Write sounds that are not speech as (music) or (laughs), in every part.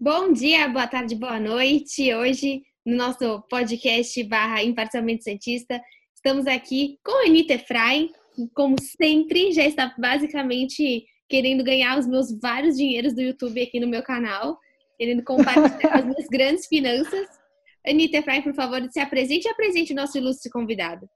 Bom dia, boa tarde, boa noite. Hoje, no nosso podcast barra Imparcialmente Cientista, estamos aqui com a Anitta Efraim, como sempre, já está basicamente querendo ganhar os meus vários dinheiros do YouTube aqui no meu canal, querendo compartilhar (laughs) as minhas grandes finanças. Anitta Efraim, por favor, se apresente e apresente o nosso ilustre convidado.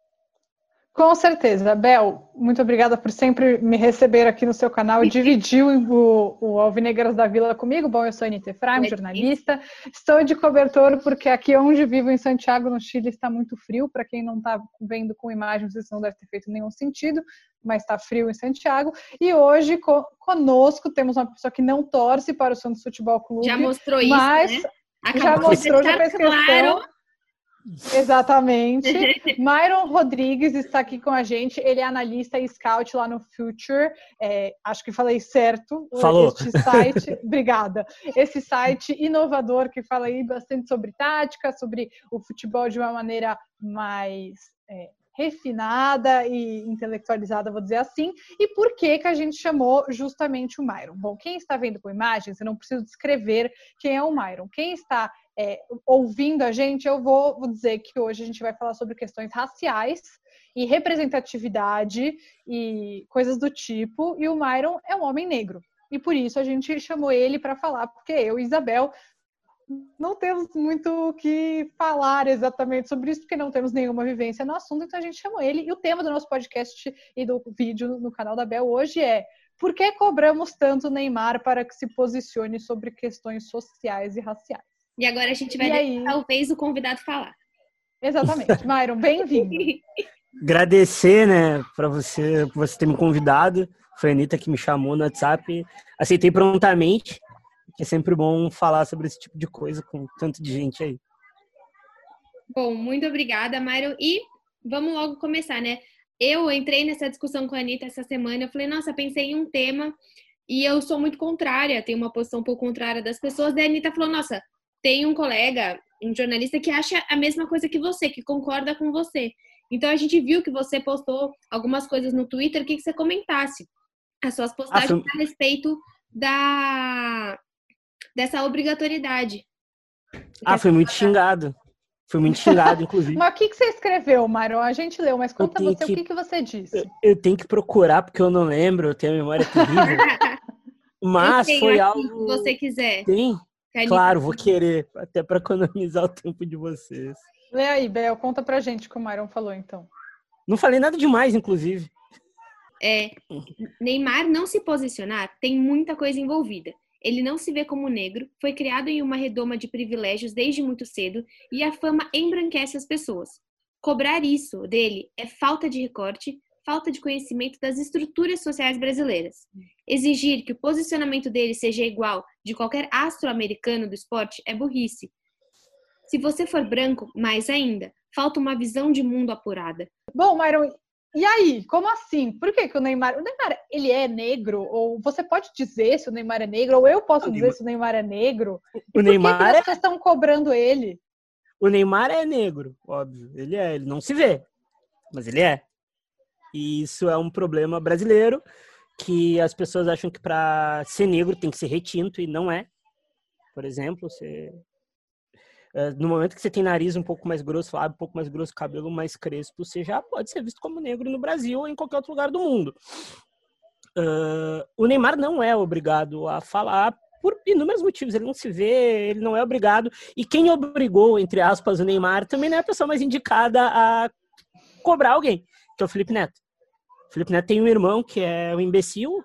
Com certeza. Bel, muito obrigada por sempre me receber aqui no seu canal e dividir o, o Alvinegras da Vila comigo. Bom, eu sou a Anitta Efraim, jornalista. Estou de cobertor porque aqui onde vivo, em Santiago, no Chile, está muito frio. Para quem não está vendo com imagens, isso não deve ter feito nenhum sentido, mas está frio em Santiago. E hoje, co conosco, temos uma pessoa que não torce para o Santos Futebol Clube. Já mostrou isso, mas né? já mostrou, já fez questão. Exatamente. (laughs) Myron Rodrigues está aqui com a gente. Ele é analista e scout lá no Future. É, acho que falei certo. Falou. Este site, (laughs) obrigada. Esse site inovador que fala aí bastante sobre tática, sobre o futebol de uma maneira mais é, refinada e intelectualizada, vou dizer assim. E por que que a gente chamou justamente o Myron? Bom, quem está vendo com imagens, eu não preciso descrever quem é o Myron. Quem está é, ouvindo a gente, eu vou, vou dizer que hoje a gente vai falar sobre questões raciais e representatividade e coisas do tipo. E o Myron é um homem negro. E por isso a gente chamou ele para falar, porque eu e Isabel não temos muito o que falar exatamente sobre isso, porque não temos nenhuma vivência no assunto, então a gente chamou ele. E o tema do nosso podcast e do vídeo no canal da Bel hoje é por que cobramos tanto Neymar para que se posicione sobre questões sociais e raciais? E agora a gente vai deixar, talvez o convidado falar. Exatamente. Myron, bem-vindo. (laughs) Agradecer, né, para você, por você ter me convidado. Foi a Anitta que me chamou no WhatsApp. Aceitei prontamente, é sempre bom falar sobre esse tipo de coisa com tanto de gente aí. Bom, muito obrigada, Myron. E vamos logo começar, né? Eu entrei nessa discussão com a Anitta essa semana. Eu falei, nossa, pensei em um tema e eu sou muito contrária, tenho uma posição um pouco contrária das pessoas. Daí a Anitta falou, nossa, tem um colega, um jornalista que acha a mesma coisa que você, que concorda com você. Então a gente viu que você postou algumas coisas no Twitter, que, que você comentasse as suas postagens foi... a respeito da dessa obrigatoriedade. Ah, foi muito xingado. Foi muito xingado, (laughs) inclusive. mas o que, que você escreveu, Mário? A gente leu, mas conta você que... o que, que você disse. Eu, eu, tenho que procurar, porque eu não lembro, eu tenho a memória terrível. (laughs) mas foi algo. Se você quiser. Tem? Claro, vou querer, até para (laughs) economizar o tempo de vocês. Lê aí, Bel, conta pra gente o que o Myron falou, então. Não falei nada demais, inclusive. É, Neymar não se posicionar tem muita coisa envolvida. Ele não se vê como negro, foi criado em uma redoma de privilégios desde muito cedo e a fama embranquece as pessoas. Cobrar isso dele é falta de recorte, falta de conhecimento das estruturas sociais brasileiras. Exigir que o posicionamento dele seja igual de qualquer astro americano do esporte é burrice. Se você for branco, mais ainda, falta uma visão de mundo apurada. Bom, Myron, e aí, como assim? Por que, que o Neymar. O Neymar, ele é negro? Ou você pode dizer se o Neymar é negro? Ou eu posso dizer se o Neymar é negro? o Neymar por que, que vocês é... estão cobrando ele? O Neymar é negro, óbvio. Ele é, ele não se vê, mas ele é. E isso é um problema brasileiro que as pessoas acham que para ser negro tem que ser retinto e não é. Por exemplo, você eh, no momento que você tem nariz um pouco mais grosso, lábio um pouco mais grosso, cabelo mais crespo, você já pode ser visto como negro no Brasil ou em qualquer outro lugar do mundo. Uh, o Neymar não é obrigado a falar por inúmeros motivos. Ele não se vê, ele não é obrigado. E quem obrigou, entre aspas, o Neymar também não é a pessoa mais indicada a cobrar alguém, que é o Felipe Neto. Felipe Neto tem um irmão que é um imbecil,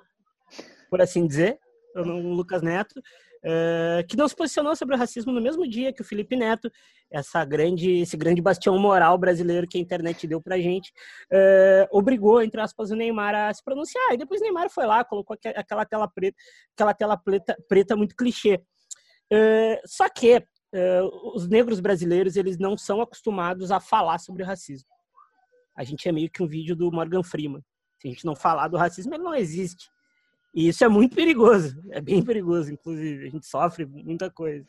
por assim dizer, o Lucas Neto, uh, que não se posicionou sobre o racismo no mesmo dia que o Felipe Neto, essa grande, esse grande bastião moral brasileiro que a internet deu pra gente, uh, obrigou, entre aspas, o Neymar a se pronunciar. E depois o Neymar foi lá, colocou aquela tela preta, aquela tela preta, preta muito clichê. Uh, só que os negros brasileiros, eles não são acostumados a falar sobre racismo. A gente é meio que um vídeo do Morgan Freeman. Se a gente não falar do racismo, ele não existe. E isso é muito perigoso, é bem perigoso, inclusive. A gente sofre muita coisa.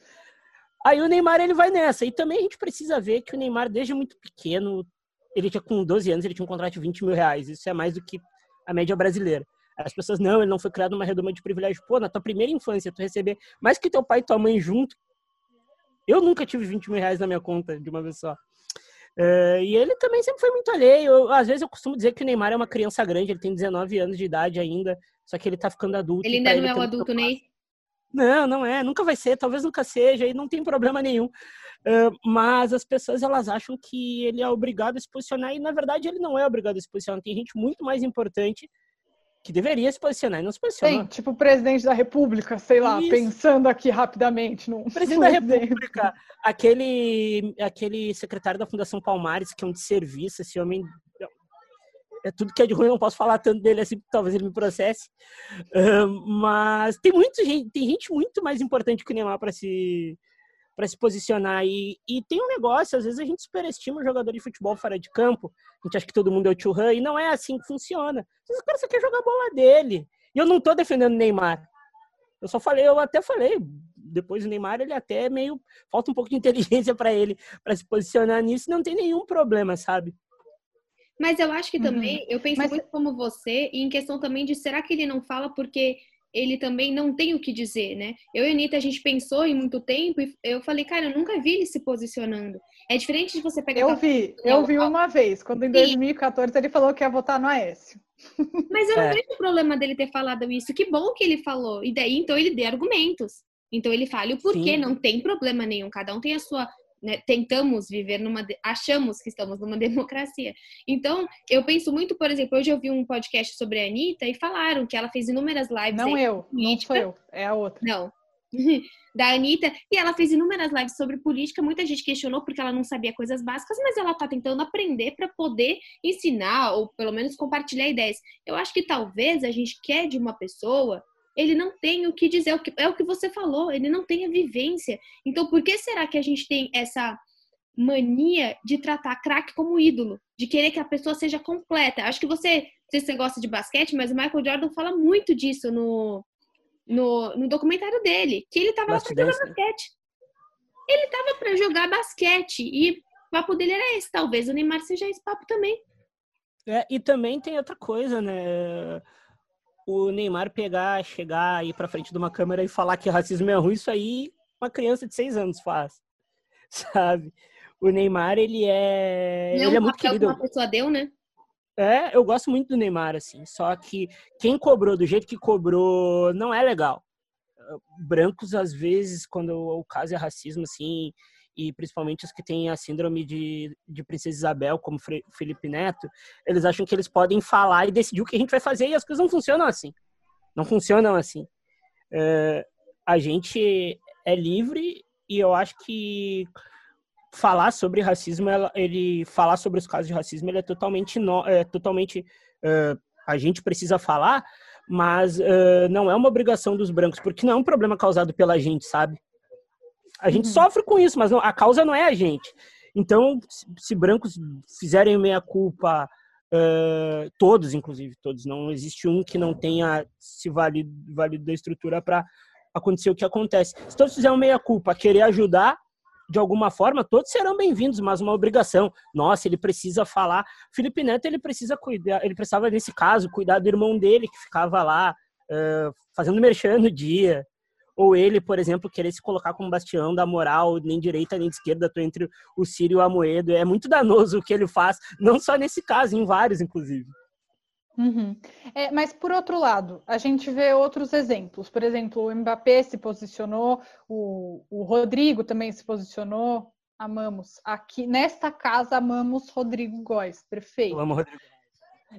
Aí o Neymar ele vai nessa. E também a gente precisa ver que o Neymar, desde muito pequeno, ele tinha com 12 anos, ele tinha um contrato de 20 mil reais. Isso é mais do que a média brasileira. As pessoas, não, ele não foi criado numa redoma de privilégio. Pô, na tua primeira infância, tu receber mais que teu pai e tua mãe junto. Eu nunca tive 20 mil reais na minha conta de uma vez só. Uh, e ele também sempre foi muito alheio. Eu, às vezes eu costumo dizer que o Neymar é uma criança grande, ele tem 19 anos de idade ainda, só que ele tá ficando adulto. Ele ainda não ele é um adulto, Ney? Não, não é, nunca vai ser, talvez nunca seja, e não tem problema nenhum. Uh, mas as pessoas elas acham que ele é obrigado a se posicionar, e na verdade ele não é obrigado a se posicionar. Tem gente muito mais importante que deveria se posicionar e não se posiciona. Tem, tipo o presidente da República, sei lá, Isso. pensando aqui rapidamente. No, presidente (laughs) da República, aquele, aquele secretário da Fundação Palmares, que é um de serviço, esse homem. É tudo que é de ruim, não posso falar tanto dele assim, talvez ele me processe. Uh, mas tem, muito, tem gente muito mais importante que o Neymar para se para se posicionar. E, e tem um negócio, às vezes a gente superestima o jogador de futebol fora de campo, a gente acha que todo mundo é o tio Han, e não é assim que funciona. O cara só quer jogar a bola dele. E eu não tô defendendo o Neymar. Eu só falei, eu até falei, depois o Neymar, ele até meio. Falta um pouco de inteligência para ele, para se posicionar nisso, não tem nenhum problema, sabe? Mas eu acho que também, uhum. eu penso Mas... muito como você, e em questão também de será que ele não fala porque ele também não tem o que dizer, né? Eu e a Anitta, a gente pensou em muito tempo e eu falei, cara, eu nunca vi ele se posicionando. É diferente de você pegar... Eu vi, eu vi uma vez, quando em 2014 ele falou que ia votar no Aécio. (laughs) Mas eu não é. vejo problema dele ter falado isso. Que bom que ele falou. E daí, então, ele dê argumentos. Então, ele fale o porquê, Sim. não tem problema nenhum. Cada um tem a sua né, tentamos viver numa. achamos que estamos numa (laughs) democracia. Então, eu penso muito, por exemplo, hoje eu vi um podcast sobre a Anitta e falaram que ela fez inúmeras lives. Não eu, não sou eu, é a outra. Não. (laughs) da Anitta, e ela fez inúmeras lives sobre política. Muita gente questionou porque ela não sabia coisas básicas, mas ela está tentando aprender para poder ensinar ou pelo menos compartilhar ideias. Eu acho que talvez a gente quer de uma pessoa ele não tem o que dizer, é o que você falou, ele não tem a vivência. Então, por que será que a gente tem essa mania de tratar craque como ídolo, de querer que a pessoa seja completa? Acho que você, você gosta de basquete, mas o Michael Jordan fala muito disso no, no, no documentário dele, que ele estava lá para jogar basquete. Ele estava para jogar basquete e o papo dele era esse, talvez o Neymar seja esse papo também. É, e também tem outra coisa, né? O Neymar pegar, chegar, ir pra frente de uma câmera e falar que racismo é ruim, isso aí uma criança de seis anos faz, (laughs) sabe? O Neymar, ele é... Não, ele é muito querido. Que uma pessoa deu, né? É, eu gosto muito do Neymar, assim, só que quem cobrou do jeito que cobrou não é legal. Brancos, às vezes, quando o caso é racismo, assim, e principalmente os que têm a síndrome de, de Princesa Isabel, como Felipe Neto, eles acham que eles podem falar e decidir o que a gente vai fazer e as coisas não funcionam assim. Não funcionam assim. É, a gente é livre e eu acho que falar sobre racismo, ele falar sobre os casos de racismo, ele é totalmente, no, é, totalmente uh, a gente precisa falar, mas uh, não é uma obrigação dos brancos, porque não é um problema causado pela gente, sabe? A gente uhum. sofre com isso, mas não, a causa não é a gente. Então, se, brancos fizerem meia culpa, uh, todos, inclusive, todos, não existe um que não tenha se valido, valido da estrutura para acontecer o que acontece. Se todos fizerem meia culpa, querer ajudar de alguma forma, todos serão bem-vindos, mas uma obrigação. Nossa, ele precisa falar. Felipe Neto, ele precisa cuidar, ele precisava, nesse caso, cuidar do irmão dele, que ficava lá uh, fazendo merchan no dia ou ele, por exemplo, querer se colocar como bastião da moral, nem direita nem esquerda, tô entre o Ciro e o Amoedo. É muito danoso o que ele faz, não só nesse caso, em vários, inclusive. Uhum. É, mas por outro lado, a gente vê outros exemplos. Por exemplo, o Mbappé se posicionou, o, o Rodrigo também se posicionou. Amamos. Aqui nesta casa amamos Rodrigo Góes, perfeito. Eu amo Rodrigo.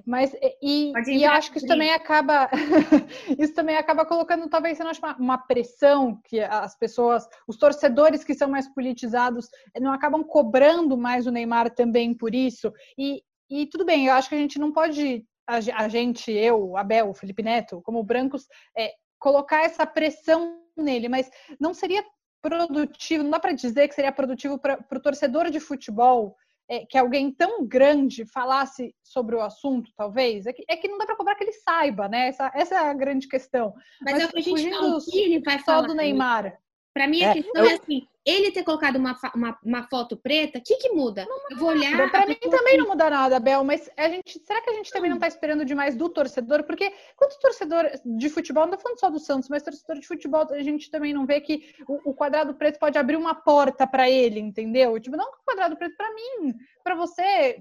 Mas e, e acho que isso também acaba (laughs) isso também acaba colocando talvez uma, uma pressão que as pessoas, os torcedores que são mais politizados não acabam cobrando mais o Neymar também por isso. E, e tudo bem, eu acho que a gente não pode a, gente, eu, Abel, Felipe Neto, como brancos, é, colocar essa pressão nele, mas não seria produtivo, não dá para dizer que seria produtivo para o torcedor de futebol é, que alguém tão grande falasse sobre o assunto, talvez? É que, é que não dá para cobrar que ele saiba, né? Essa, essa é a grande questão. Mas, Mas é o que a gente fala, o que ele vai falar. do Neymar. Para mim, a é, questão eu... é assim: ele ter colocado uma, uma, uma foto preta, o que, que muda? eu vou olhar. Para mim também não muda nada, Bel, mas a gente, será que a gente também não está esperando demais do torcedor? Porque quanto torcedor de futebol, não estou falando só do Santos, mas torcedor de futebol, a gente também não vê que o, o quadrado preto pode abrir uma porta para ele, entendeu? Tipo, não o quadrado preto para mim, para você,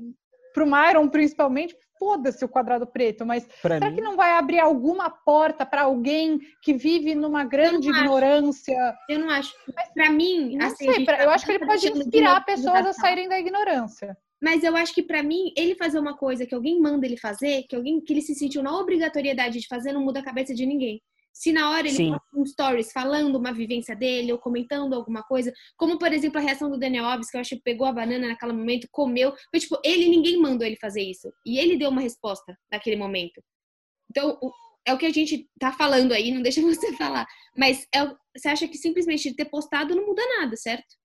para o Myron principalmente, foda-se o quadrado preto, mas pra será mim... que não vai abrir alguma porta para alguém que vive numa grande eu ignorância? Acho. Eu não acho. Para mim, não assim, sei, pra, tá eu acho que ele pode inspirar pessoas a saírem da ignorância. Mas eu acho que para mim, ele fazer uma coisa que alguém manda ele fazer, que alguém que ele se sentiu na obrigatoriedade de fazer, não muda a cabeça de ninguém. Se na hora ele Sim. um stories falando uma vivência dele ou comentando alguma coisa, como por exemplo a reação do Daniel Alves, que eu acho que pegou a banana naquele momento, comeu, foi tipo, ele ninguém mandou ele fazer isso. E ele deu uma resposta naquele momento. Então, o, é o que a gente tá falando aí, não deixa (laughs) você falar. Mas é, você acha que simplesmente ter postado não muda nada, certo?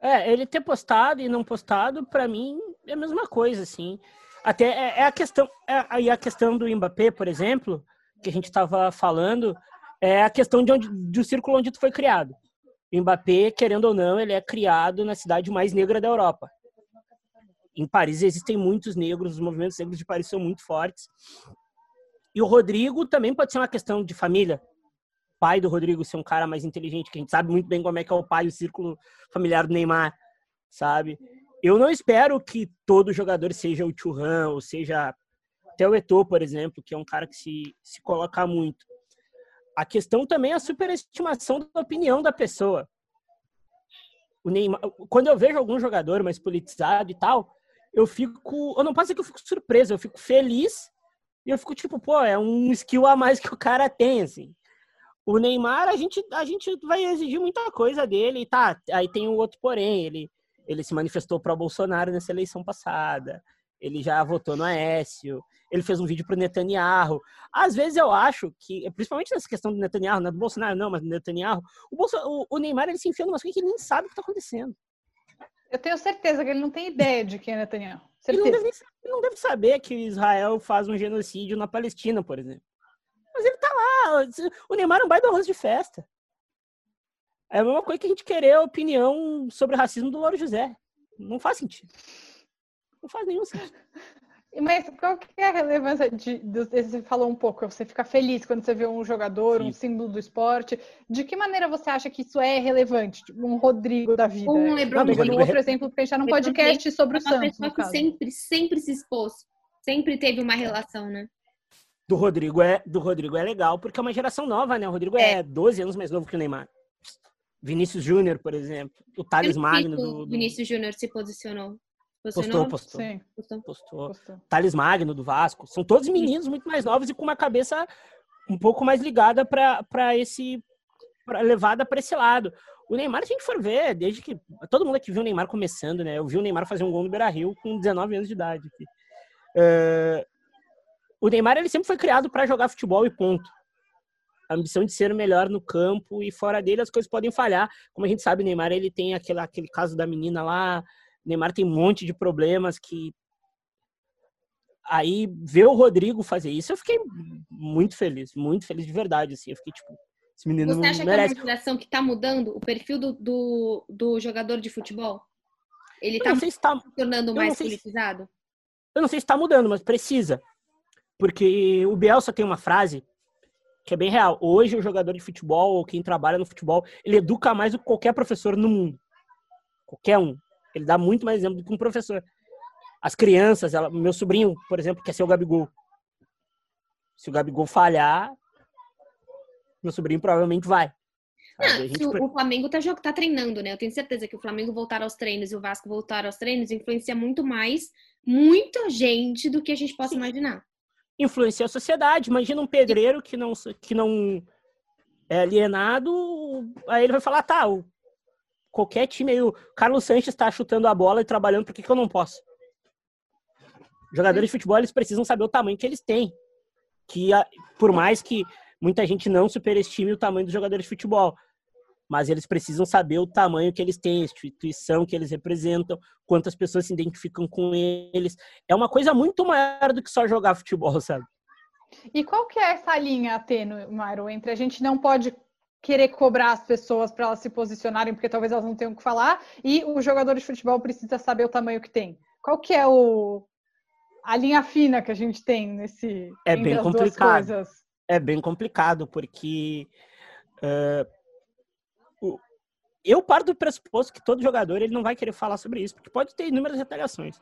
É, ele ter postado e não postado, para mim, é a mesma coisa, assim. Até é, é a questão, é, a questão do Mbappé, por exemplo, que a gente estava falando é a questão de onde, do círculo onde tu foi criado. O Mbappé, querendo ou não, ele é criado na cidade mais negra da Europa. Em Paris existem muitos negros, os movimentos negros de Paris são muito fortes. E o Rodrigo também pode ser uma questão de família. O pai do Rodrigo ser um cara mais inteligente, que a gente sabe muito bem como é que é o pai, o círculo familiar do Neymar, sabe? Eu não espero que todo jogador seja o Churran, ou seja até o Eto'o, por exemplo, que é um cara que se, se coloca muito. A questão também é a superestimação da opinião da pessoa. O Neymar, quando eu vejo algum jogador mais politizado e tal, eu fico. Eu não posso dizer que eu fico surpreso, eu fico feliz e eu fico tipo, pô, é um skill a mais que o cara tem, assim. O Neymar, a gente, a gente vai exigir muita coisa dele, e tá. Aí tem o outro porém, ele, ele se manifestou para Bolsonaro nessa eleição passada ele já votou no Aécio, ele fez um vídeo pro Netanyahu. Às vezes eu acho que, principalmente nessa questão do Netanyahu, não é do Bolsonaro não, mas do Netanyahu, o, o, o Neymar ele se enfia numa coisa que ele nem sabe o que está acontecendo. Eu tenho certeza que ele não tem ideia de quem é Netanyahu. Ele não, deve, ele não, deve, saber que Israel faz um genocídio na Palestina, por exemplo. Mas ele tá lá. O Neymar não vai do arroz de festa. É a mesma coisa que a gente querer a opinião sobre o racismo do Louro José. Não faz sentido. Não faz nenhum sentido. (laughs) Mas qual que é a relevância de, de, Você falou um pouco, você fica feliz quando você vê um jogador, Sim. um símbolo do esporte. De que maneira você acha que isso é relevante? Tipo, um Rodrigo da vida. Um Lebron não, um outro exemplo, porque a gente tá num podcast sobre o é Santos. Uma pessoa que sempre, sempre se expôs. Sempre teve uma relação, né? Do Rodrigo é, do Rodrigo é legal, porque é uma geração nova, né? O Rodrigo é, é 12 anos mais novo que o Neymar. Vinícius Júnior, por exemplo. O Thales Magno do, do... Vinícius Júnior se posicionou. Postou, postou. Sim. Postou. postou. postou. Thales Magno, do Vasco. São todos meninos muito mais novos e com uma cabeça um pouco mais ligada para esse. Pra, levada para esse lado. O Neymar, se a gente for ver, desde que. Todo mundo aqui viu o Neymar começando, né? Eu vi o Neymar fazer um gol no Beira Rio com 19 anos de idade. Uh, o Neymar, ele sempre foi criado para jogar futebol e ponto. A ambição de ser o melhor no campo e fora dele as coisas podem falhar. Como a gente sabe, o Neymar, ele tem aquele, aquele caso da menina lá Neymar tem um monte de problemas que aí ver o Rodrigo fazer isso, eu fiquei muito feliz, muito feliz de verdade, assim. Eu fiquei tipo, esse menino Você acha merece. que é uma geração que tá mudando o perfil do, do, do jogador de futebol? Ele tá, se tá se tornando mais politizado? eu não sei se está mudando, mas precisa. Porque o Bielsa tem uma frase que é bem real. Hoje o jogador de futebol ou quem trabalha no futebol, ele educa mais do que qualquer professor no mundo. Qualquer um. Ele dá muito mais exemplo do que um professor. As crianças, ela, meu sobrinho, por exemplo, quer ser o Gabigol. Se o Gabigol falhar, meu sobrinho provavelmente vai. Ah, gente... o, Flamengo tá, tá treinando, né? Eu tenho certeza que o Flamengo voltar aos treinos e o Vasco voltar aos treinos influencia muito mais muita gente do que a gente possa Sim. imaginar. Influencia a sociedade. Imagina um pedreiro que não, que não é alienado, aí ele vai falar, tá, o qualquer time aí, o Carlos Sanches está chutando a bola e trabalhando, por que, que eu não posso? Jogadores de futebol, eles precisam saber o tamanho que eles têm. Que por mais que muita gente não superestime o tamanho dos jogadores de futebol, mas eles precisam saber o tamanho que eles têm, a instituição que eles representam, quantas pessoas se identificam com eles. É uma coisa muito maior do que só jogar futebol, sabe? E qual que é essa linha tênue, Mauro, entre a gente não pode querer cobrar as pessoas para elas se posicionarem, porque talvez elas não tenham o que falar, e o jogador de futebol precisa saber o tamanho que tem? Qual que é o, a linha fina que a gente tem nesse é bem complicado. É bem complicado, porque uh, eu parto do pressuposto que todo jogador ele não vai querer falar sobre isso, porque pode ter inúmeras retaliações.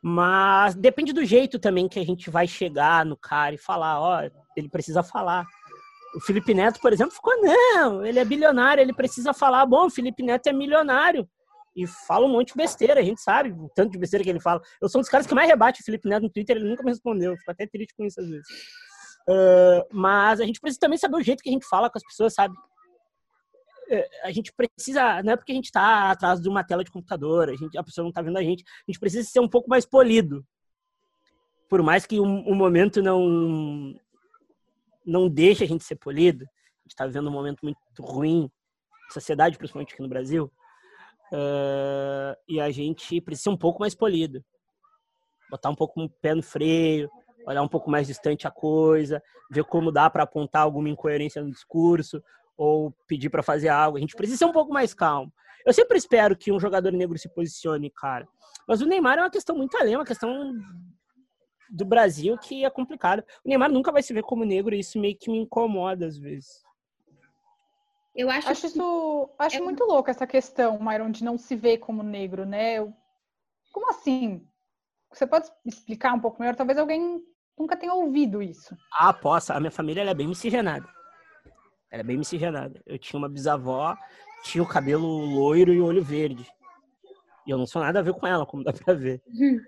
Mas depende do jeito também que a gente vai chegar no cara e falar, ó, ele precisa falar. O Felipe Neto, por exemplo, ficou, não, ele é bilionário, ele precisa falar, bom, o Felipe Neto é milionário. E fala um monte de besteira, a gente sabe o tanto de besteira que ele fala. Eu sou um dos caras que mais rebate o Felipe Neto no Twitter, ele nunca me respondeu, fico até triste com isso às vezes. Uh, mas a gente precisa também saber o jeito que a gente fala com as pessoas, sabe? A gente precisa, não é porque a gente está atrás de uma tela de computador, a, gente, a pessoa não está vendo a gente, a gente precisa ser um pouco mais polido. Por mais que o um, um momento não não deixe a gente ser polido, a gente está vivendo um momento muito ruim, sociedade, principalmente aqui no Brasil, uh, e a gente precisa ser um pouco mais polido. Botar um pouco o pé no freio, olhar um pouco mais distante a coisa, ver como dá para apontar alguma incoerência no discurso ou pedir para fazer algo. A gente precisa ser um pouco mais calmo. Eu sempre espero que um jogador negro se posicione, cara. Mas o Neymar é uma questão muito além, é uma questão do Brasil que é complicada. O Neymar nunca vai se ver como negro e isso meio que me incomoda às vezes. Eu acho, acho isso, acho é... muito louco essa questão, Myron, de não se ver como negro, né? Como assim? Você pode explicar um pouco melhor? Talvez alguém nunca tenha ouvido isso. Ah, posso. A minha família é bem miscigenada. Ela é bem miscigenada. Eu tinha uma bisavó, tinha o cabelo loiro e o olho verde. E eu não sou nada a ver com ela, como dá pra ver. Uhum.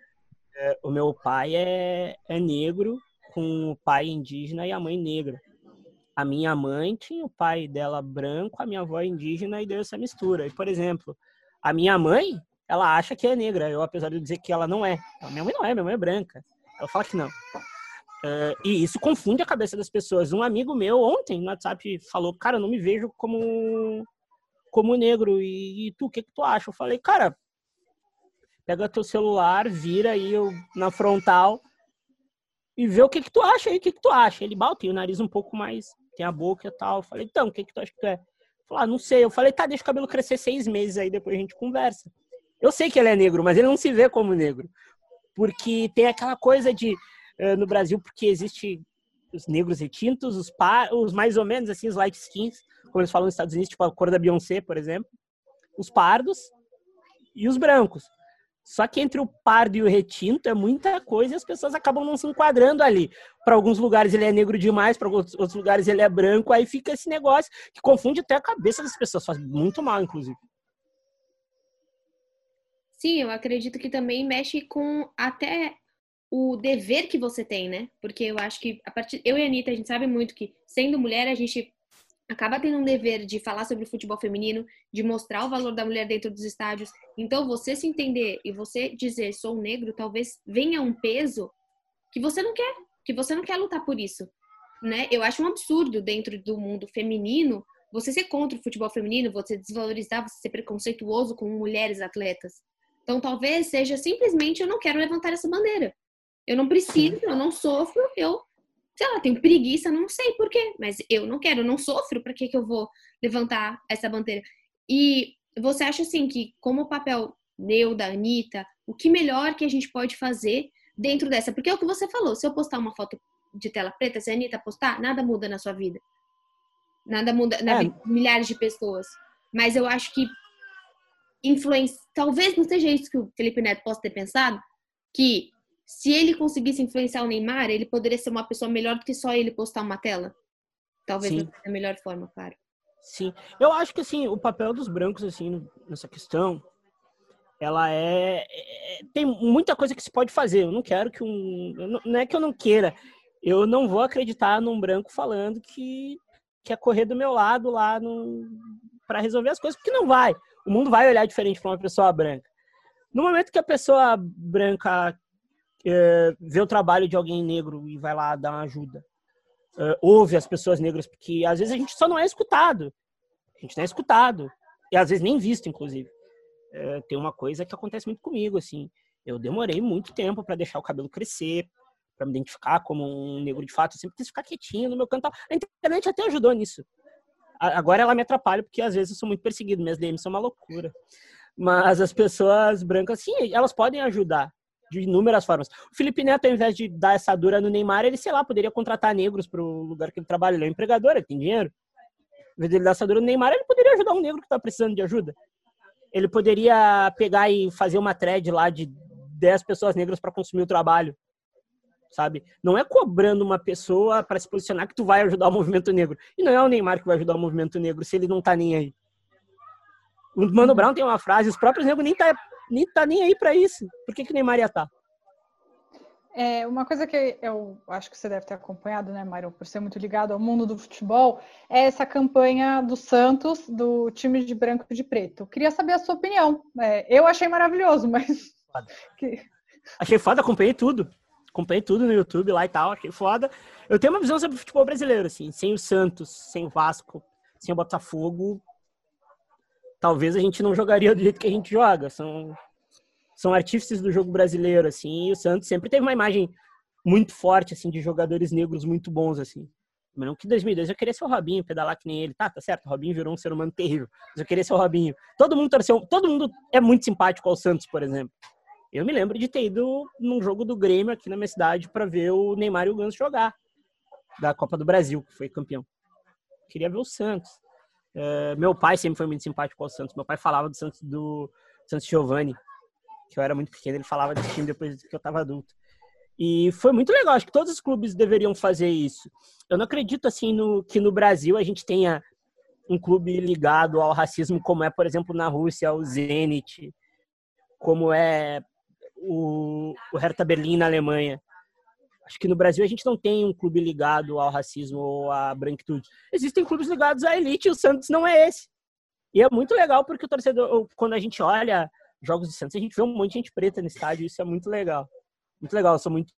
É, o meu pai é, é negro, com o pai indígena e a mãe negra. A minha mãe tinha o pai dela branco, a minha avó indígena e deu essa mistura. E, por exemplo, a minha mãe, ela acha que é negra. Eu, apesar de dizer que ela não é. A minha mãe não é, minha mãe é branca. Ela fala que não. Uh, e isso confunde a cabeça das pessoas. Um amigo meu ontem no WhatsApp falou, cara, eu não me vejo como como negro. E, e tu, o que que tu acha? Eu falei, cara, pega teu celular, vira aí na frontal e vê o que que tu acha aí, o que que tu acha. Ele, bah, tem o nariz um pouco mais, tem a boca e tal. Eu falei, então, o que que tu acha que tu é? Falei, ah, não sei. Eu falei, tá, deixa o cabelo crescer seis meses aí, depois a gente conversa. Eu sei que ele é negro, mas ele não se vê como negro. Porque tem aquela coisa de uh, no Brasil, porque existe os negros retintos, os, par, os mais ou menos assim, os light skins, como eles falam nos Estados Unidos, tipo a cor da Beyoncé, por exemplo, os pardos e os brancos. Só que entre o pardo e o retinto é muita coisa e as pessoas acabam não se enquadrando ali. Para alguns lugares ele é negro demais, para outros lugares ele é branco, aí fica esse negócio que confunde até a cabeça das pessoas, faz muito mal, inclusive. Sim, eu acredito que também mexe com até o dever que você tem, né? Porque eu acho que a partir eu e a Anitta, a gente sabe muito que sendo mulher a gente acaba tendo um dever de falar sobre o futebol feminino, de mostrar o valor da mulher dentro dos estádios. Então, você se entender e você dizer sou negro, talvez venha um peso que você não quer, que você não quer lutar por isso, né? Eu acho um absurdo dentro do mundo feminino você ser contra o futebol feminino, você desvalorizar, você ser preconceituoso com mulheres atletas. Então, talvez seja simplesmente eu não quero levantar essa bandeira. Eu não preciso, eu não sofro, eu, sei lá, tenho preguiça, não sei por quê, mas eu não quero, eu não sofro, para que, que eu vou levantar essa bandeira? E você acha assim que, como o papel meu, da Anitta, o que melhor que a gente pode fazer dentro dessa? Porque é o que você falou, se eu postar uma foto de tela preta, se a Anitta postar, nada muda na sua vida. Nada muda na é. vida de milhares de pessoas. Mas eu acho que influência. Talvez não seja isso que o Felipe Neto possa ter pensado, que se ele conseguisse influenciar o Neymar, ele poderia ser uma pessoa melhor do que só ele postar uma tela. Talvez Sim. da melhor forma, claro. Sim, eu acho que assim, o papel dos brancos assim nessa questão, ela é, é, tem muita coisa que se pode fazer. Eu não quero que um, não é que eu não queira, eu não vou acreditar num branco falando que quer correr do meu lado lá para resolver as coisas, porque não vai. O mundo vai olhar diferente para uma pessoa branca. No momento que a pessoa branca é, vê o trabalho de alguém negro e vai lá dar uma ajuda. É, ouve as pessoas negras, porque às vezes a gente só não é escutado. A gente não é escutado. E às vezes nem visto, inclusive. É, tem uma coisa que acontece muito comigo, assim. Eu demorei muito tempo para deixar o cabelo crescer, para me identificar como um negro de fato. Eu sempre quis ficar quietinho no meu canto. A internet até ajudou nisso. Agora ela me atrapalha porque às vezes eu sou muito perseguido, minhas DMs são uma loucura. Mas as pessoas brancas, sim, elas podem ajudar de inúmeras formas. O Felipe Neto, ao invés de dar essa dura no Neymar, ele, sei lá, poderia contratar negros para o lugar que ele trabalha. Ele é um empregador, ele tem dinheiro. Ao invés de ele dar essa dura no Neymar, ele poderia ajudar um negro que está precisando de ajuda. Ele poderia pegar e fazer uma thread lá de 10 pessoas negras para consumir o trabalho sabe? Não é cobrando uma pessoa para se posicionar que tu vai ajudar o movimento negro. E não é o Neymar que vai ajudar o movimento negro se ele não tá nem aí. O Mano Brown tem uma frase, os próprios negros nem tá, nem tá nem aí para isso. Por que, que Neymar ia estar? Tá? É, uma coisa que eu acho que você deve ter acompanhado, né, Myron, por ser muito ligado ao mundo do futebol, é essa campanha do Santos, do time de branco e de preto. queria saber a sua opinião. É, eu achei maravilhoso, mas. Foda. (laughs) Que... Achei foda, acompanhei tudo acompanhei tudo no YouTube lá e tal, achei foda. Eu tenho uma visão sobre o futebol brasileiro, assim, sem o Santos, sem o Vasco, sem o Botafogo, talvez a gente não jogaria do jeito que a gente joga. São, são artífices do jogo brasileiro, assim, e o Santos sempre teve uma imagem muito forte, assim, de jogadores negros muito bons, assim. Mas não que 2002 eu queria ser o Robinho, pedalar que nem ele. Tá, tá certo, o Robinho virou um ser humano terrível. Mas eu queria ser o Robinho. Todo mundo torceu, todo mundo é muito simpático ao Santos, por exemplo. Eu me lembro de ter ido num jogo do Grêmio aqui na minha cidade para ver o Neymar e o Ganso jogar da Copa do Brasil, que foi campeão. Queria ver o Santos. Uh, meu pai sempre foi muito simpático ao Santos. Meu pai falava do Santos do Santos Giovanni, que eu era muito pequeno, ele falava desse time depois que eu estava adulto. E foi muito legal, acho que todos os clubes deveriam fazer isso. Eu não acredito assim no que no Brasil a gente tenha um clube ligado ao racismo como é, por exemplo, na Rússia, o Zenit, como é o, o Hertha Berlim na Alemanha. Acho que no Brasil a gente não tem um clube ligado ao racismo ou à branquitude. Existem clubes ligados à elite e o Santos não é esse. E é muito legal porque o torcedor, quando a gente olha jogos do Santos, a gente vê um monte de gente preta no estádio. Isso é muito legal. Muito legal. Eu sou muito.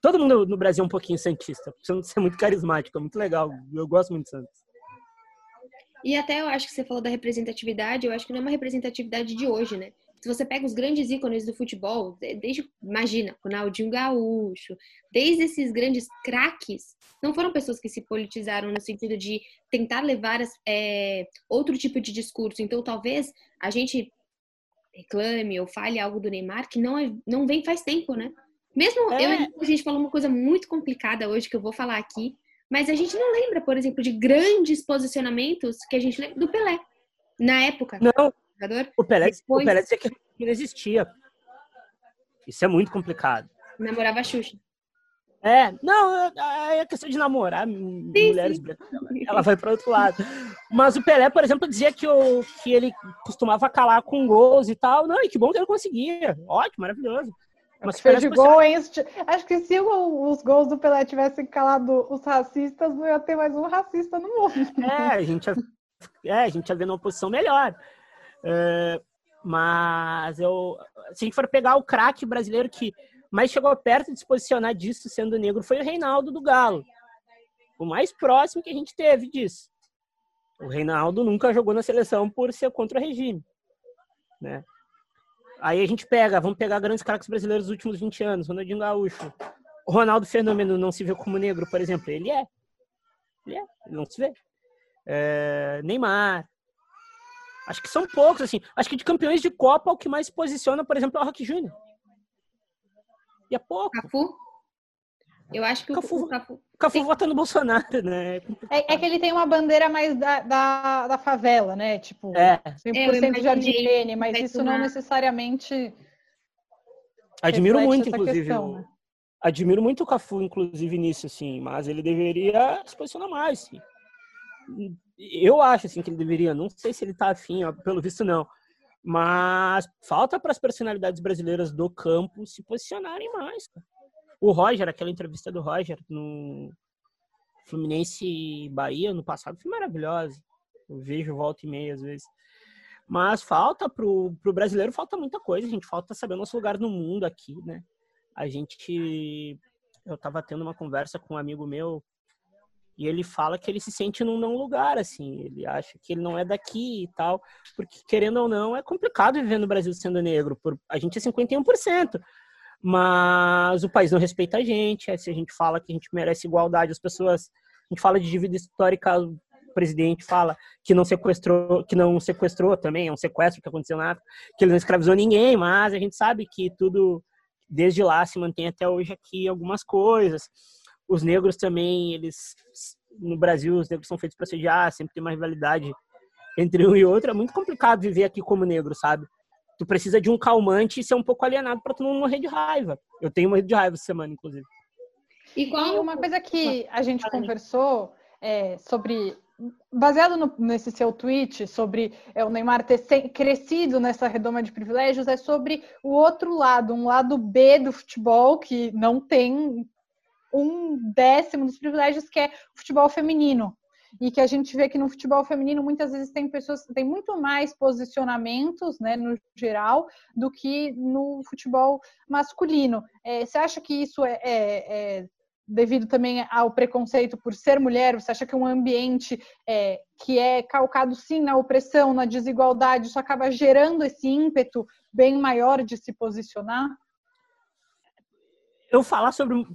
Todo mundo no Brasil é um pouquinho santista. O Santos é muito carismático, é muito legal. Eu gosto muito do Santos. E até eu acho que você falou da representatividade, eu acho que não é uma representatividade de hoje, né? Se você pega os grandes ícones do futebol, desde, imagina, Ronaldinho Gaúcho, desde esses grandes craques, não foram pessoas que se politizaram no sentido de tentar levar é, outro tipo de discurso. Então, talvez a gente reclame ou fale algo do Neymar que não, é, não vem faz tempo, né? Mesmo é. eu a gente falou uma coisa muito complicada hoje que eu vou falar aqui, mas a gente não lembra, por exemplo, de grandes posicionamentos que a gente lembra do Pelé na época. Não, jogador. O Pelé, Depois... o Pelé dizia que não existia. Isso é muito complicado. Namorava a Xuxa. É, não, é, questão de namorar sim, mulheres brancas. Ela vai para outro lado. Mas o Pelé, por exemplo, dizia que, o, que ele costumava calar com gols e tal. Não, e que bom que ele conseguia. Ótimo, maravilhoso. Mas foi de gol, hein? Acho que se os gols do Pelé tivessem calado os racistas, não ia ter mais um racista no mundo. É, a gente ia, é, a gente ia ver numa posição melhor. É, mas eu, se a gente for pegar o craque brasileiro que mais chegou perto de se posicionar disso sendo negro foi o Reinaldo do Galo. O mais próximo que a gente teve disso. O Reinaldo nunca jogou na seleção por ser contra o regime. Né? Aí a gente pega, vamos pegar grandes craques brasileiros dos últimos 20 anos, Ronaldinho Gaúcho. O Ronaldo Fenômeno não se vê como negro, por exemplo. Ele é. Ele é, ele não se vê. É, Neymar, Acho que são poucos, assim. Acho que de campeões de Copa, o que mais se posiciona, por exemplo, é o Rock Júnior. E é pouco. Cafu? Eu acho que Cafu, o Cafu, Cafu vota no Bolsonaro, né? É, é, que ele tem uma bandeira mais da, da, da favela, né? Tipo, é. 100% de Argentina, mas isso não necessariamente. Admiro muito, inclusive. Questão, né? Admiro muito o Cafu, inclusive, nisso, assim, mas ele deveria se posicionar mais. Assim eu acho assim que ele deveria, não sei se ele tá afim, ó, pelo visto não, mas falta para as personalidades brasileiras do campo se posicionarem mais. Cara. O Roger, aquela entrevista do Roger no Fluminense Bahia no passado foi maravilhosa. Eu vejo volta e meia às vezes. Mas falta pro, pro brasileiro falta muita coisa, a gente falta saber o nosso lugar no mundo aqui, né? A gente eu tava tendo uma conversa com um amigo meu E ele fala que ele se sente num não lugar, assim. Ele acha que ele não é daqui e tal. Porque, querendo ou não, é complicado viver no Brasil sendo negro. Por, a gente é 51%. Mas o país não respeita a gente. É, se a gente fala que a gente merece igualdade, as pessoas. A gente fala de dívida histórica, o presidente fala que não sequestrou, que não sequestrou também, é um sequestro que aconteceu na África, que ele não escravizou ninguém, mas a gente sabe que tudo desde lá se mantém até hoje aqui algumas coisas os negros também, eles no Brasil os negros são feitos para sediar, sempre tem uma rivalidade entre um e outro. É muito complicado viver aqui como negro, sabe? Tu precisa de um calmante e ser um pouco alienado para tu não morrer de raiva. Eu tenho morrido de raiva essa semana, inclusive. Igual e uma coisa que a gente conversou é, sobre baseado no, nesse seu tweet sobre é, o Neymar ter crescido nessa redoma de privilégios, é sobre o outro lado, um lado B do futebol que não tem um décimo dos privilégios que é o futebol feminino. E que a gente vê que no futebol feminino muitas vezes tem pessoas tem muito mais posicionamentos, né, no geral, do que no futebol masculino. É, você acha que isso é, é, é devido também ao preconceito por ser mulher? Você acha que um ambiente é, que é calcado sim na opressão, na desigualdade, isso acaba gerando esse ímpeto bem maior de se posicionar? Eu falar sobre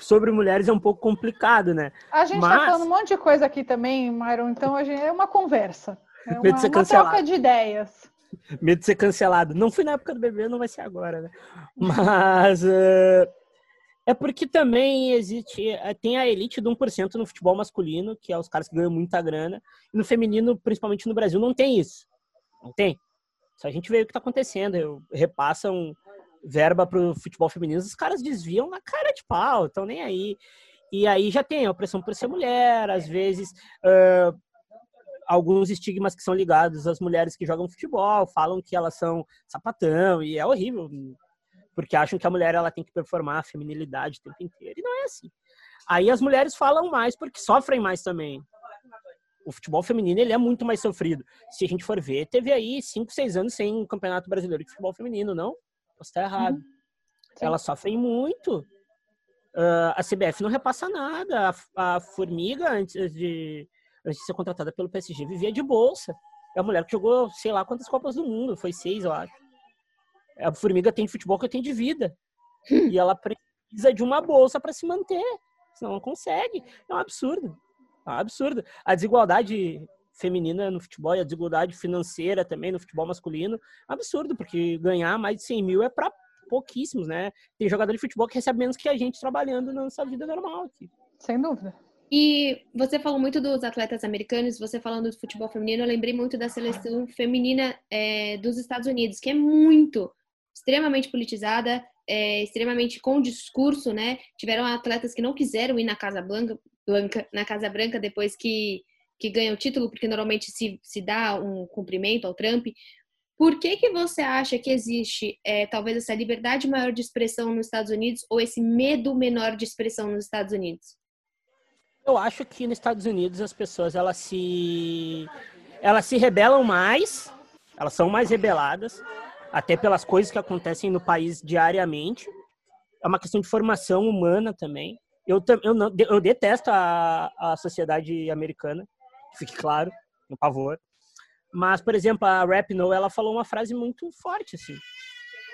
sobre mulheres é um pouco complicado, né? A gente Mas... tá falando um monte de coisa aqui também, Myron, então a gente... é uma conversa. É uma, de ser uma troca de ideias. Medo de ser cancelado. Não fui na época do bebê, não vai ser agora, né? Mas uh, é porque também existe. Eh, tem a elite do 1% no futebol masculino, que é os caras que ganham muita grana. E no feminino, principalmente no Brasil, não tem isso. Não tem. Se a gente vê o que está acontecendo, repassam verba pro futebol feminino, os caras desviam na cara de pau, estão nem aí. E aí já tem a opressão por ser mulher, às vezes uh, alguns estigmas que são ligados às mulheres que jogam futebol, falam que elas são sapatão, e é horrível, porque acham que a mulher ela tem que performar a feminilidade o tempo inteiro, e não é assim. Aí as mulheres falam mais porque sofrem mais também. O futebol feminino ele é muito mais sofrido. Se a gente for ver, teve aí 5, 6 anos sem campeonato brasileiro de futebol feminino, não? Posso estar errado. Uhum. Elas sofrem muito. Uh, a CBF não repassa nada. A, a, Formiga, antes de, antes de ser contratada pelo PSG, vivia de bolsa. É a mulher que jogou, sei lá quantas Copas do Mundo. Foi seis, eu acho. A Formiga tem de futebol que eu tenho de vida. e ela precisa de uma bolsa para se manter. Senão não consegue. É um absurdo. É um absurdo. A desigualdade feminina no futebol e a desigualdade financeira também no futebol masculino. Absurdo, porque ganhar mais de 100 mil é para pouquíssimos, né? Tem jogador de futebol que recebe menos que a gente trabalhando na nossa vida normal aqui. Sem dúvida. E você falou muito dos atletas americanos, você falando do futebol feminino, eu lembrei muito da seleção feminina é, dos Estados Unidos, que é muito, extremamente politizada, é, extremamente com discurso, né? Tiveram atletas que não quiseram ir na Casa Branca, na Casa Branca depois que que ganha o título, porque normalmente se, se dá um cumprimento ao Trump. Por que, que você acha que existe é, talvez essa liberdade maior de expressão nos Estados Unidos ou esse medo menor de expressão nos Estados Unidos? Eu acho que nos Estados Unidos as pessoas elas se elas se rebelam mais, elas são mais rebeladas, até pelas coisas que acontecem no país diariamente. É uma questão de formação humana também. Eu, eu, não, eu detesto a, a sociedade americana fique claro, um pavor. Mas, por exemplo, a Rap No, ela falou uma frase muito forte, assim.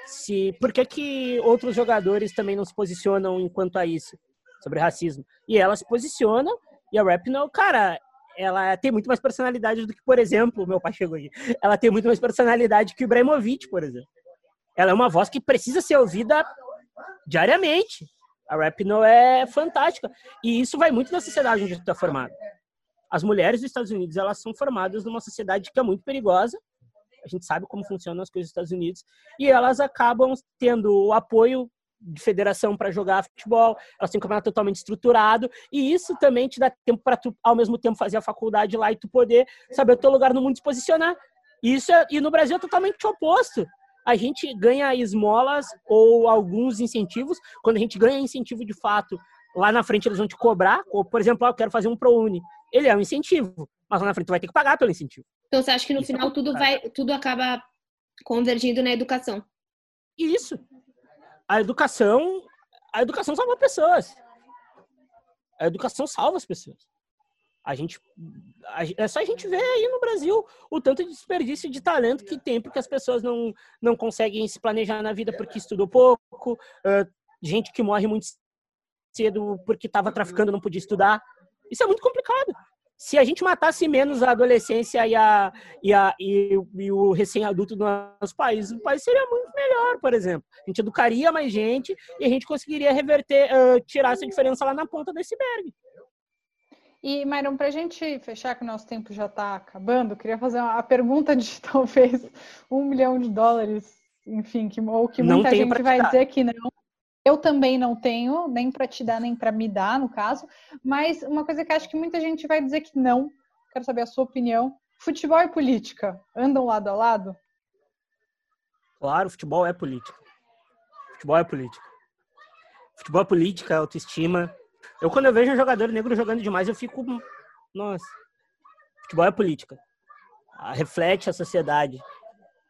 Se, por que, que outros jogadores também não se posicionam enquanto a isso, sobre racismo? E ela se posiciona, e a Rap No, cara, ela tem muito mais personalidade do que, por exemplo, meu pai chegou aqui, ela tem muito mais personalidade que o Ibrahimovic, por exemplo. Ela é uma voz que precisa ser ouvida diariamente. A Rap No é fantástica. E isso vai muito da sociedade onde tu tá formado as mulheres dos Estados Unidos elas são formadas numa sociedade que é muito perigosa. A gente sabe como funcionam as coisas nos Estados Unidos e elas acabam tendo o apoio de federação para jogar futebol, elas têm um campeonato totalmente estruturado e isso também te dá tempo para tu ao mesmo tempo fazer a faculdade lá e tu poder saber o teu lugar no mundo se posicionar. Isso é, e no Brasil é totalmente oposto. A gente ganha esmolas ou alguns incentivos. Quando a gente ganha incentivo de fato, lá na frente eles vão te cobrar. Ou, por exemplo, ah, eu quero fazer um ProUni ele é um incentivo, mas lá na frente tu vai ter que pagar pelo incentivo. Então você acha que no Isso é final é tudo vai, tudo acaba convergindo na educação? Isso. A educação, a educação salva pessoas. A educação salva as pessoas. A gente, a, é só a gente ver aí no Brasil o tanto de desperdício de talento que tem, porque as pessoas não, não conseguem se planejar na vida porque estudou pouco, uh, gente que morre muito cedo porque estava traficando não podia estudar. Isso é muito complicado. Se a gente matasse menos a adolescência e, a, e, a, e, e o recém-adulto do nosso país, o país seria muito melhor, por exemplo. A gente educaria mais gente e a gente conseguiria reverter, uh, tirar essa diferença lá na ponta do iceberg. E, Myron, para a gente fechar, que o nosso tempo já está acabando, queria fazer uma pergunta de (laughs) talvez um milhão de dólares, enfim, que, ou que muita gente vai dizer que não. Eu também não tenho, nem para te dar, nem para me dar, no caso. Mas uma coisa que acho que muita gente vai dizer que não, quero saber a sua opinião. Futebol e política andam lado a lado? Claro, futebol é política. Futebol é política. Futebol é política, é autoestima. Eu, quando eu vejo um jogador negro jogando demais, eu fico. Nossa. Futebol é política. Ah, reflete a sociedade.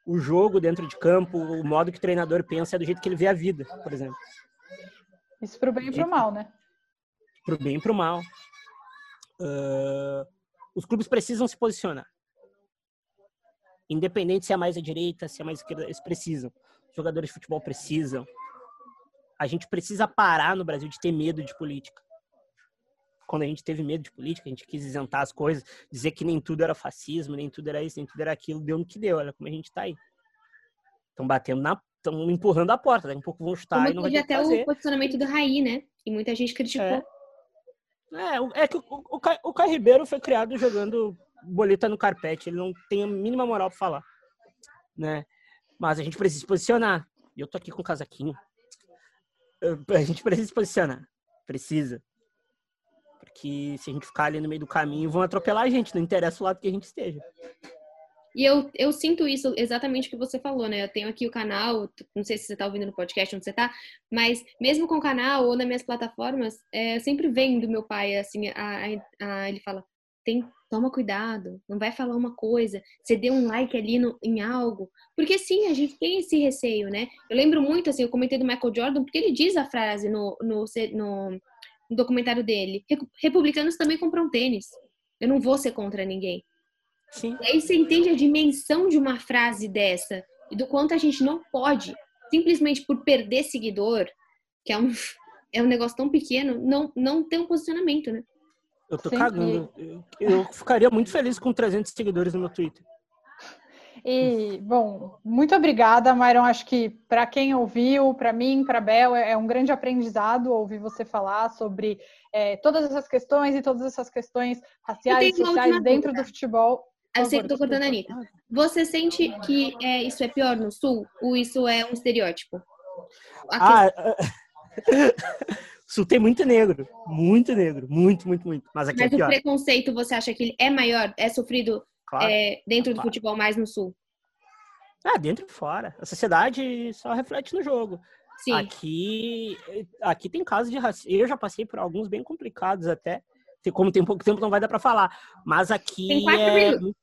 O jogo dentro de campo, o modo que o treinador pensa é do jeito que ele vê a vida, por exemplo. Isso pro bem e pro mal, né? Pro bem e pro mal. Uh, os clubes precisam se posicionar. Independente se é mais à direita, se é mais à esquerda, eles precisam. Os jogadores de futebol precisam. A gente precisa parar no Brasil de ter medo de política. Quando a gente teve medo de política, a gente quis isentar as coisas, dizer que nem tudo era fascismo, nem tudo era isso, nem tudo era aquilo, deu no que deu. Olha como a gente tá aí. Estão batendo na estão empurrando a porta, daqui um pouco vão chutar Como e não vai até fazer. o posicionamento do Raí, né? E muita gente criticou. É, é, é que o, o, o Caio Ribeiro foi criado jogando boleta no carpete, ele não tem a mínima moral para falar, né? Mas a gente precisa se posicionar. E eu tô aqui com o casaquinho. A gente precisa se posicionar. Precisa. Porque se a gente ficar ali no meio do caminho, vão atropelar a gente, não interessa o lado que a gente esteja. E eu, eu sinto isso exatamente o que você falou, né? Eu tenho aqui o canal, não sei se você está ouvindo no podcast, onde você está, mas mesmo com o canal ou nas minhas plataformas, é, eu sempre venho do meu pai, assim, a, a, ele fala, tem, toma cuidado, não vai falar uma coisa, você deu um like ali no, em algo. Porque sim, a gente tem esse receio, né? Eu lembro muito, assim, eu comentei do Michael Jordan, porque ele diz a frase no, no, no, no documentário dele, republicanos também compram tênis. Eu não vou ser contra ninguém. Sim. E aí você entende a dimensão de uma frase dessa e do quanto a gente não pode, simplesmente por perder seguidor, que é um, (laughs) é um negócio tão pequeno, não, não ter um posicionamento, né? Eu tô Sim. cagando. Eu, eu ficaria muito feliz com 300 seguidores no meu Twitter. E, bom, muito obrigada, Myron. Acho que para quem ouviu, para mim, para Bel, é, é um grande aprendizado ouvir você falar sobre é, todas essas questões e todas essas questões raciais e sociais dentro do futebol. Eu sei que tô cortando a Anitta. Você sente que é, isso é pior no Sul? Ou isso é um estereótipo? A ah, (laughs) Sul tem muito negro. Muito negro. Muito, muito, muito. Mas aqui Mas é pior. o preconceito, você acha que ele é maior? É sofrido claro, é, dentro claro. do futebol mais no Sul? Ah, dentro e fora. A sociedade só reflete no jogo. Sim. Aqui, aqui tem casos de racismo. Eu já passei por alguns bem complicados até. Como tem pouco tempo, não vai dar para falar. Mas aqui é muito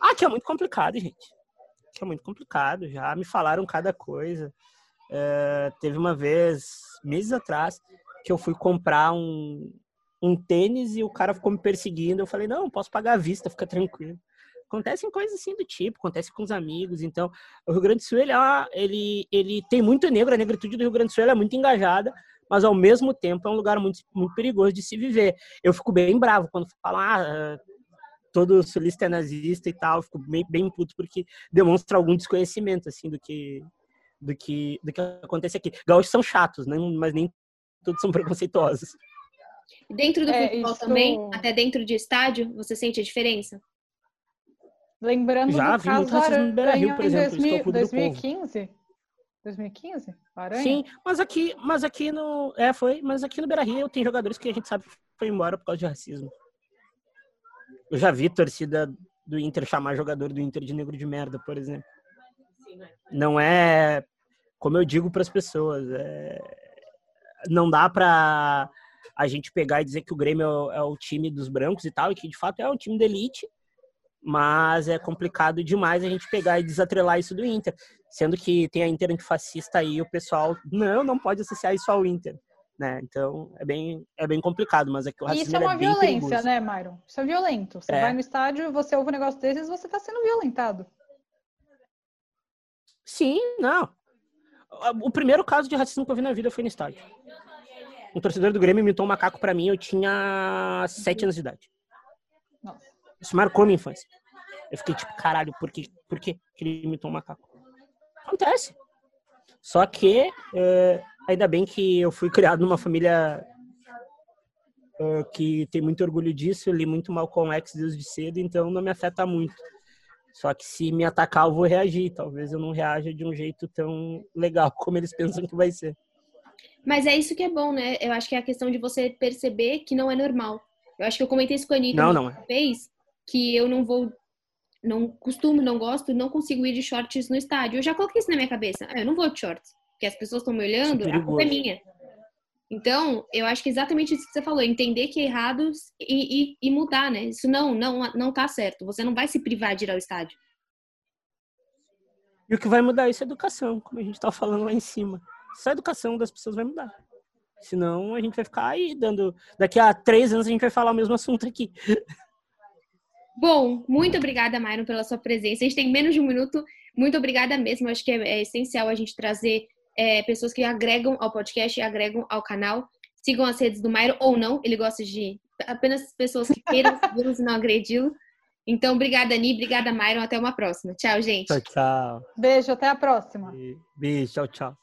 ah, que é muito complicado, gente. Que é muito complicado. Já me falaram cada coisa. É, teve uma vez, meses atrás, que eu fui comprar um, um tênis e o cara ficou me perseguindo. Eu falei, não, posso pagar à vista, fica tranquilo. Acontecem coisas assim do tipo, acontece com os amigos. Então, o Rio Grande do Sul, ele, é ele, ele tem muito negro, a negritude do Rio Grande do Sul é muito engajada, mas ao mesmo tempo é um lugar muito, muito perigoso de se viver. Eu fico bem bravo quando falam, ah, todo sulista é nazista e tal, fico bem, bem puto porque demonstra algum desconhecimento, assim, do que, do que, do que acontece aqui. Gaúchos são chatos, né? mas nem todos são preconceituosos. Dentro do é, futebol isso... também, até dentro de estádio, você sente a diferença? Lembrando Já do vi caso muito racismo no Beira-Rio, por exemplo, 2000, isso 2015? 2015? Aranha? Sim, mas aqui, mas aqui no, é, foi, mas aqui no Beira-Rio tem jogadores que a gente sabe que foi embora por causa de racismo. Eu já vi torcida do Inter chamar jogador do Inter de negro de merda, por exemplo. Não é como eu digo para as pessoas, é... não dá para a gente pegar e dizer que o Grêmio é o, é o, time dos brancos e tal, e que de fato é um time de elite, mas é complicado demais a gente pegar e desatrelar isso do Inter, sendo que tem a Inter antifascista aí, o pessoal não, não pode associar isso ao Inter. Né? Então é bem, é bem complicado, mas é que o racismo Isso é uma é violência, perigoso. né, Myron? Isso é violento. Você É. vai no estádio, você ouve um negócio desses, você está sendo violentado. Sim, não. O primeiro caso de racismo que eu vi na vida foi no estádio. Um torcedor do Grêmio imitou um macaco pra mim, eu tinha sete anos de idade. Nossa. Isso marcou minha infância. Eu fiquei tipo, caralho, por que, por que que ele imitou um macaco? Acontece. Só que, é, ainda bem que eu fui criado numa família é, que tem muito orgulho disso. Eu li muito Malcolm X desde cedo, então não me afeta muito. Só que se me atacar, eu vou reagir. Talvez eu não reaja de um jeito tão legal (laughs) como eles pensam que vai ser. Mas é isso que é bom, né? Eu acho que é a questão de você perceber que não é normal. Eu acho que eu comentei isso com a Anitta Não, uma não é. vez, que eu não vou, não costumo, não gosto, não consigo ir de shorts no estádio. Eu já coloquei isso na minha cabeça. Ah, eu não vou de shorts, porque as pessoas estão me olhando, a culpa é minha. Então, eu acho que exatamente isso que você falou, entender que é errado e, e, e mudar, né? Isso não, não, não tá certo. Você não vai se privar de ir ao estádio. E o que vai mudar isso é a educação, como a gente estava falando lá em cima. Só a educação das pessoas vai mudar. Senão a gente vai ficar aí dando. Daqui a três anos a gente vai falar o mesmo assunto aqui. Bom, muito obrigada, Myron, pela sua presença. A gente tem menos de um minuto. Muito obrigada mesmo. Acho que é, é essencial a gente trazer é, pessoas que agregam ao podcast e agregam ao canal. Sigam as redes do Myron ou não. Ele gosta de apenas pessoas que queiram (laughs) segui-los e não agredi-lo. Então, obrigada, Ani. Obrigada, Myron. Até uma próxima. Tchau, gente. Tchau, tchau. Beijo, até a próxima. Beijo, tchau, tchau.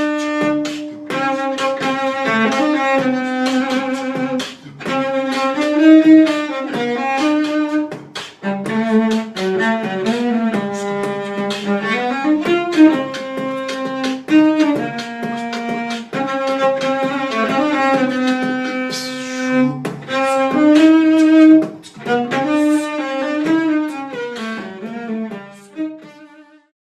(laughs)